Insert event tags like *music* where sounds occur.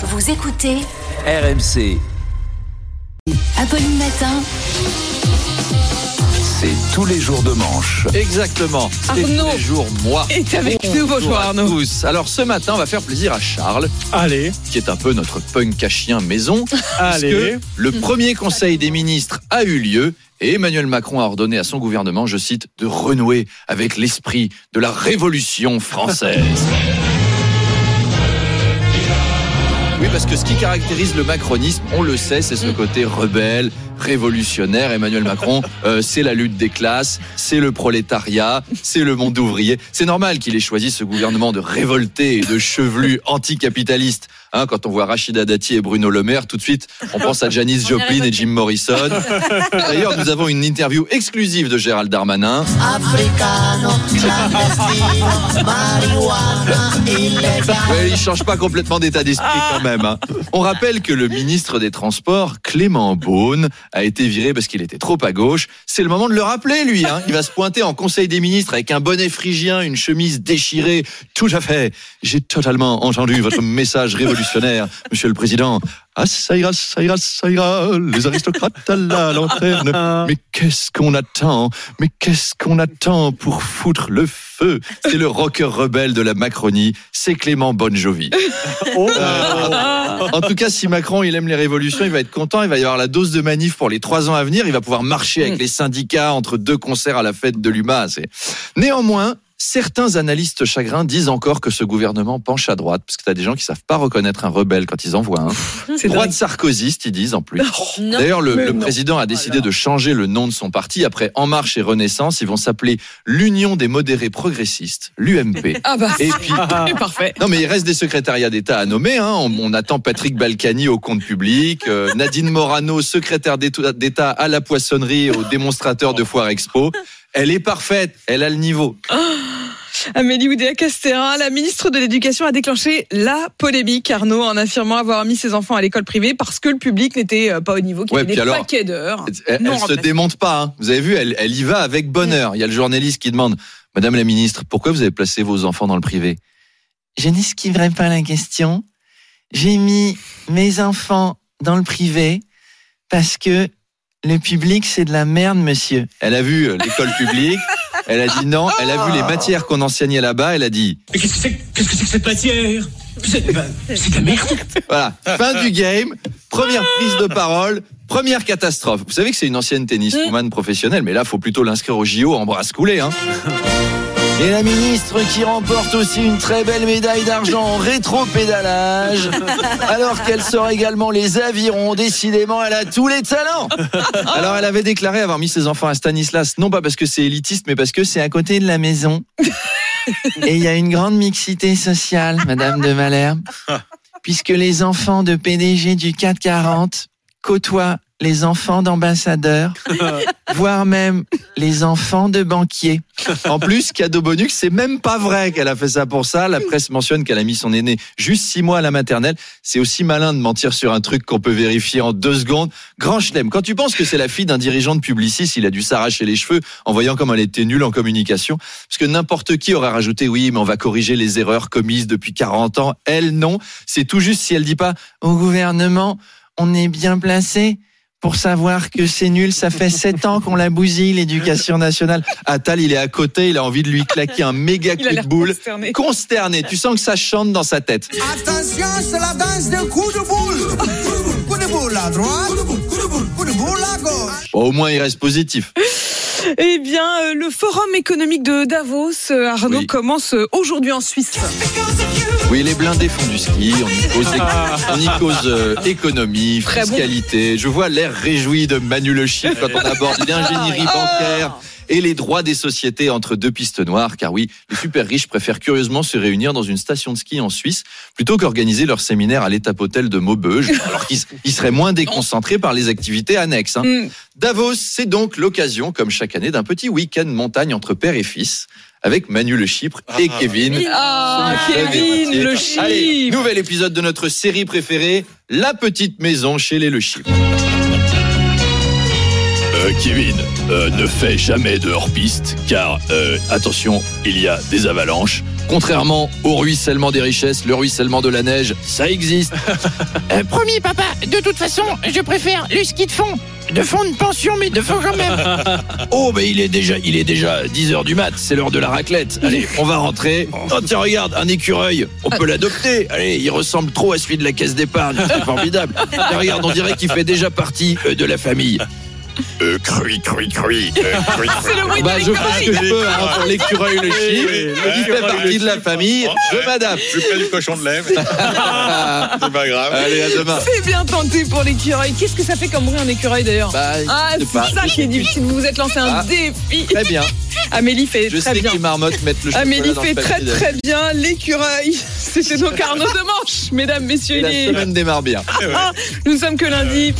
Vous écoutez RMC, Apolline Matin. c'est tous les jours de manche. Exactement. C'est Arnaud tous les jours, moi. est avec nous. Bonjour, à Arnaud. tous. Alors ce matin, on va faire plaisir à Charles, Allez, qui est un peu notre punk à chien maison. *laughs* allez. Le premier conseil des ministres a eu lieu et Emmanuel Macron a ordonné à son gouvernement, je cite, de renouer avec l'esprit de la révolution française. *laughs* Oui, parce que ce qui caractérise le macronisme, on le sait, c'est ce côté rebelle, révolutionnaire. Emmanuel Macron, *laughs* euh, c'est la lutte des classes, c'est le prolétariat, c'est le monde ouvrier. C'est normal qu'il ait choisi ce gouvernement de révolté et de chevelu *laughs* anticapitaliste. Hein, quand on voit Rachida Dati et Bruno Le Maire, tout de suite, on pense à Janis *laughs* Joplin et Jim Morrison. D'ailleurs, nous avons une interview exclusive de Gérald Darmanin. africano, clandestino, marijuana, illegale. Ouais, il change pas complètement d'état d'esprit quand même. hein. On rappelle que le ministre des Transports, Clément Beaune, a été viré parce qu'il était trop à gauche. C'est le moment de le rappeler, lui. hein. Il va se pointer en Conseil des ministres avec un bonnet phrygien, une chemise déchirée. Tout à fait. J'ai totalement entendu votre message révolutionnaire, Monsieur le Président. Ah, ça ira, ça ira, ça ira, les aristocrates à la lanterne. *laughs* Mais qu'est-ce qu'on attend? Mais qu'est-ce qu'on attend pour foutre le feu? C'est le rocker rebelle de la Macronie, c'est Clément Bon Jovi. *laughs* Oh. Euh, en tout cas, si Macron il aime les révolutions, il va être content. Il va y avoir la dose de manif pour les trois ans à venir. Il va pouvoir marcher avec les syndicats entre deux concerts à la fête de l'UMA. Néanmoins. Certains analystes chagrins disent encore que ce gouvernement penche à droite, parce que tu as des gens qui savent pas reconnaître un rebelle quand ils en voient un. C'est Droite sarkozyste, ils disent en plus. D'ailleurs, le, président a décidé de changer le nom de son parti. Après En Marche et Renaissance, ils vont s'appeler l'Union des modérés progressistes, l'UMP. *laughs* Ah bah, Et puis, *laughs* parfait. non, mais il reste des secrétariats d'État à nommer. Hein. On, on attend Patrick Balkany au compte public, euh, Nadine Morano, secrétaire d'État à la poissonnerie, au démonstrateur de Foire Expo. Elle est parfaite, elle a le niveau. Amélie Oudéa-Castéra, la ministre de l'Éducation, a déclenché la polémique, Arnaud, en affirmant avoir mis ses enfants à l'école privée parce que le public n'était euh, pas au niveau, qu'il y avait puis des alors, paquets d'heures. Elle, elle se démonte pas. hein. Vous avez vu, elle, elle y va avec bonheur. Il y a le journaliste qui demande, Madame la ministre, pourquoi vous avez placé vos enfants dans le privé? Je n'esquiverai pas la question. J'ai mis mes enfants dans le privé parce que le public, c'est de la merde, monsieur. Elle a vu euh, l'école publique. *laughs* Elle a dit non. Elle a vu les matières qu'on enseignait là-bas. Elle a dit Mais qu'est-ce que c'est qu'est-ce que c'est que cette matière? C'est c'est de la merde Voilà, fin du game, première prise de parole, première catastrophe. Vous savez que c'est une ancienne tenniswoman professionnelle, mais là, faut plutôt l'inscrire au JO en bras coulés. Hein. Et la ministre qui remporte aussi une très belle médaille d'argent en rétro-pédalage, *laughs* alors qu'elle sort également les avirons. Décidément, elle a tous les talents. Alors, elle avait déclaré avoir mis ses enfants à Stanislas, non pas parce que c'est élitiste, mais parce que c'est à côté de la maison. Et il y a une grande mixité sociale, Madame de Malherbe puisque les enfants de PDG du 440 côtoient les enfants d'ambassadeurs, *laughs* voire même les enfants de banquiers. En plus, cadeau bonus, c'est même pas vrai qu'elle a fait ça pour ça. La presse mentionne qu'elle a mis son aîné juste six mois à la maternelle. C'est aussi malin de mentir sur un truc qu'on peut vérifier en deux secondes. Grand chelem. Quand tu penses que c'est la fille d'un dirigeant de Publicis, il a dû s'arracher les cheveux en voyant comme elle était nulle en communication. Parce que n'importe qui aurait rajouté, oui, mais on va corriger les erreurs commises depuis 40 ans. Elle, non. C'est tout juste si elle dit pas, au gouvernement, on est bien placé pour savoir que c'est nul. Ça fait sept ans qu'on la bousille, l'éducation nationale. Attal, il est à côté, il a envie de lui claquer un méga coup de boule. consterné. Consterné. Tu sens que ça chante dans sa tête. Attention, c'est la danse de coup de boule. Coup de boule à droite, coup de boule à gauche. Bon, au moins, il reste positif. Eh bien, euh, le forum économique de Davos, euh, Arnaud, Oui. commence euh, aujourd'hui en Suisse. Oui, les blindés font du ski, on y cause, on y cause euh, économie, Très bon. fiscalité. Je vois l'air réjoui de Manu Le Chip quand on aborde l'ingénierie bancaire et les droits des sociétés entre deux pistes noires, car oui, les super riches préfèrent curieusement se réunir dans une station de ski en Suisse plutôt qu'organiser leur séminaire à l'étape hôtel de Maubeuge, *laughs* alors qu'ils ils seraient moins déconcentrés par les activités annexes. hein. Mm. Davos, c'est donc l'occasion, comme chaque année, d'un petit week-end montagne entre père et fils, avec Manu Le Chypre et Kevin. Ah, Kevin, le Allez, Chypre. nouvel épisode de notre série préférée, La petite maison chez les Le Chypre. Euh, Kevin, euh, ne fais jamais de hors-piste, car, euh, attention, il y a des avalanches. Contrairement au ruissellement des richesses, le ruissellement de la neige, ça existe. *laughs* Euh, promis, papa. De toute façon, je préfère le ski de fond. De fond de pension, mais de fond quand même. *laughs* Oh, mais il est déjà, il est déjà 10h du mat, c'est l'heure de la raclette. Allez, *laughs* on va rentrer. Oh, tiens, regarde, un écureuil. On peut l'adopter. Allez, il ressemble trop à celui de la caisse d'épargne. C'est formidable. Tiens, regarde, on dirait qu'il fait déjà partie de la famille. Euh, crui, crui, crui. Euh, *laughs* le bruit Bah, de je fais ce que je peux hein, pour l'écureuil, le chien. oui, Il fait partie de la famille. Je m'adapte. Plus près du cochon de mais *laughs* C'est pas grave. Allez, à demain. C'est bien tenté pour l'écureuil. Qu'est-ce que ça fait comme bruit un écureuil d'ailleurs Bah, Ah, je c'est ça qui est difficile. Vous vous êtes lancé un Ah. défi. Très bien. *laughs* Amélie fait Je très sais bien. qui marmotte mettre le Amélie dans fait le très très bien l'écureuil. C'était donc Arnaud de Manche, mesdames, messieurs. Il la est- semaine démarre bien. Nous sommes que lundi.